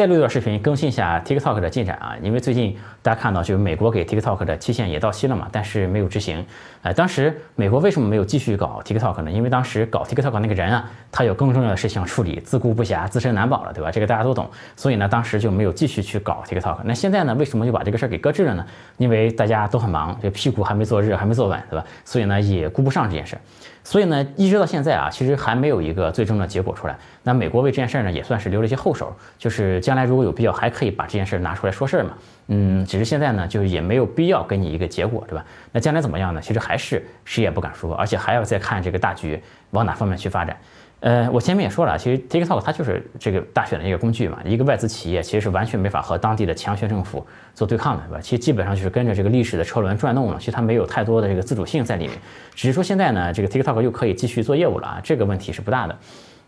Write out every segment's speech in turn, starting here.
再录一段视频更新一下 TikTok 的进展啊，因为最近大家看到就是美国给 TikTok 的期限也到期了嘛，但是没有执行。呃，当时美国为什么没有继续搞 TikTok 呢？因为当时搞 TikTok 那个人啊，他有更重要的事情要处理，自顾不暇，自身难保了，对吧？这个大家都懂。所以呢，当时就没有继续去搞 TikTok。那现在呢，为什么就把这个事儿给搁置了呢？因为大家都很忙，这屁股还没坐热，还没坐稳，对吧？所以呢，也顾不上这件事。所以呢，一直到现在啊，其实还没有一个最终的结果出来。那美国为这件事呢，也算是留了一些后手，就是将来如果有必要，还可以把这件事儿拿出来说事儿嘛。嗯，只是现在呢，就是也没有必要给你一个结果，对吧？那将来怎么样呢？其实还是谁也不敢说，而且还要再看这个大局往哪方面去发展。呃，我前面也说了，其实 TikTok 它就是这个大选的一个工具嘛，一个外资企业其实是完全没法和当地的强权政府做对抗的，对吧？其实基本上就是跟着这个历史的车轮转动了，其实它没有太多的这个自主性在里面。只是说现在呢，这个 TikTok 又可以继续做业务了啊，这个问题是不大的。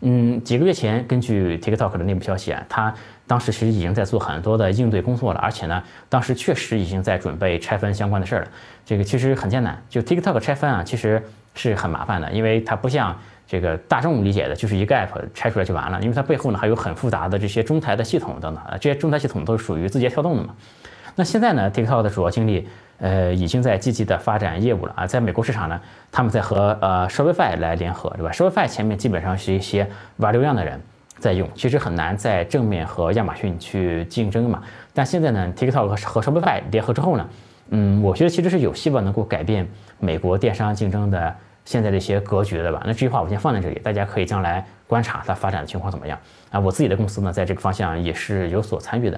嗯，几个月前根据 TikTok 的内部消息啊，它当时其实已经在做很多的应对工作了，而且呢，当时确实已经在准备拆分相关的事儿了。这个其实很艰难，就 TikTok 拆分啊，其实是很麻烦的，因为它不像。这个大众理解的就是一个 app 拆出来就完了，因为它背后呢还有很复杂的这些中台的系统等等啊，这些中台系统都是属于字节跳动的嘛。那现在呢，TikTok 的主要精力，呃，已经在积极的发展业务了啊，在美国市场呢，他们在和呃 Shopify 来联合，对吧？Shopify 前面基本上是一些玩流量的人在用，其实很难在正面和亚马逊去竞争嘛。但现在呢，TikTok 和 Shopify 联合之后呢，嗯，我觉得其实是有希望能够改变美国电商竞争的。现在的一些格局，对吧？那这句话我先放在这里，大家可以将来观察它发展的情况怎么样啊。我自己的公司呢，在这个方向也是有所参与的。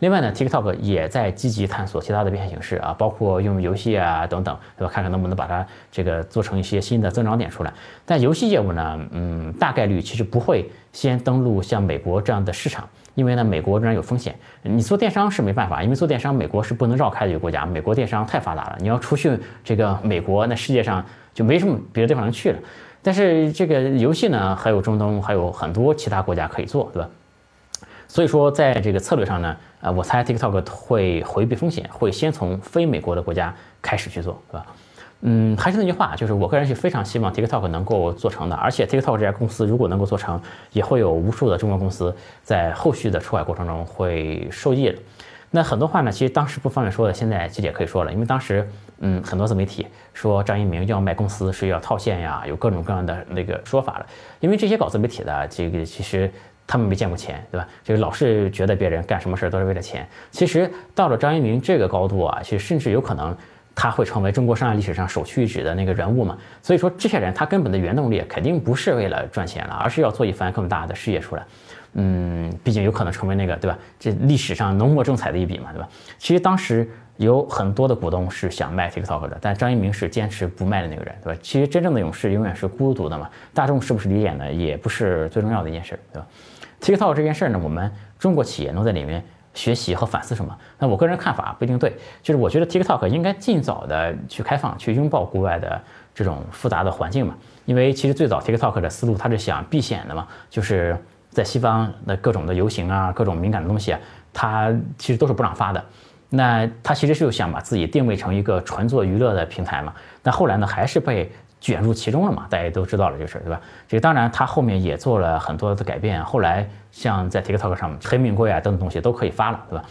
另外呢，TikTok 也在积极探索其他的变现形式啊，包括用游戏啊等等，对吧？看看能不能把它这个做成一些新的增长点出来。但游戏业务呢，嗯，大概率其实不会先登陆像美国这样的市场，因为呢，美国仍然有风险。你做电商是没办法，因为做电商美国是不能绕开的一个国家，美国电商太发达了。你要出去这个美国，那世界上。就没什么别的地方能去了，但是这个游戏呢，还有中东，还有很多其他国家可以做，对吧？所以说，在这个策略上呢，呃，我猜 TikTok 会回避风险，会先从非美国的国家开始去做，对吧？嗯，还是那句话，就是我个人是非常希望 TikTok 能够做成的，而且 TikTok 这家公司如果能够做成，也会有无数的中国公司在后续的出海过程中会受益的。那很多话呢，其实当时不方便说的，现在其实也可以说了，因为当时。嗯，很多自媒体说张一鸣要卖公司是要套现呀，有各种各样的那个说法了。因为这些搞自媒体的，这个其实他们没见过钱，对吧？这个老是觉得别人干什么事儿都是为了钱。其实到了张一鸣这个高度啊，其实甚至有可能他会成为中国商业历史上首屈一指的那个人物嘛。所以说，这些人他根本的原动力肯定不是为了赚钱了，而是要做一番更大的事业出来。嗯，毕竟有可能成为那个，对吧？这历史上浓墨重彩的一笔嘛，对吧？其实当时。有很多的股东是想卖 TikTok 的，但张一鸣是坚持不卖的那个人，对吧？其实真正的勇士永远是孤独的嘛。大众是不是理解呢？也不是最重要的一件事，对吧？TikTok 这件事儿呢，我们中国企业能在里面学习和反思什么？那我个人看法不一定对，就是我觉得 TikTok 应该尽早的去开放，去拥抱国外的这种复杂的环境嘛。因为其实最早 TikTok 的思路，它是想避险的嘛，就是在西方的各种的游行啊，各种敏感的东西啊，它其实都是不让发的。那他其实就想把自己定位成一个纯做娱乐的平台嘛？但后来呢，还是被卷入其中了嘛？大家都知道了这个事儿，对吧？这当然，他后面也做了很多的改变。后来像在 TikTok 上，黑名贵啊等等东西都可以发了，对吧？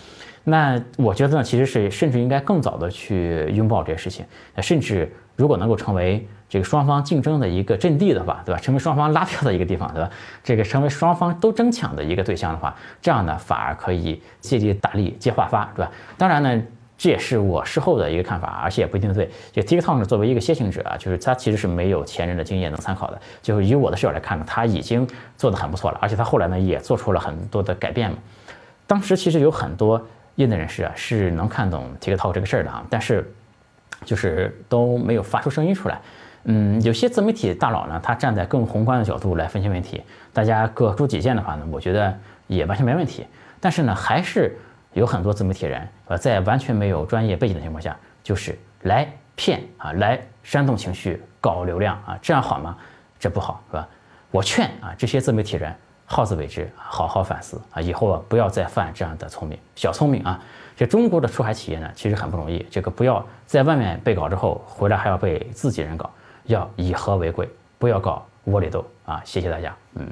那我觉得呢，其实是甚至应该更早的去拥抱这些事情，甚至如果能够成为。这个双方竞争的一个阵地的话，对吧？成为双方拉票的一个地方，对吧？这个成为双方都争抢的一个对象的话，这样呢反而可以借力打力，借话发，对吧？当然呢，这也是我事后的一个看法，而且也不一定对。就 TikTok 作为一个先行者啊，就是他其实是没有前人的经验能参考的。就是以我的视角来看呢，他已经做得很不错了，而且他后来呢也做出了很多的改变嘛。当时其实有很多业内人士啊是能看懂 TikTok 这个事儿的啊，但是就是都没有发出声音出来。嗯，有些自媒体大佬呢，他站在更宏观的角度来分析问题，大家各抒己见的话呢，我觉得也完全没问题。但是呢，还是有很多自媒体人，呃，在完全没有专业背景的情况下，就是来骗啊，来煽动情绪，搞流量啊，这样好吗？这不好，是吧？我劝啊，这些自媒体人好自为之，好好反思啊，以后啊不要再犯这样的聪明小聪明啊。这中国的出海企业呢，其实很不容易，这个不要在外面被搞之后，回来还要被自己人搞。要以和为贵，不要搞窝里斗啊！谢谢大家，嗯。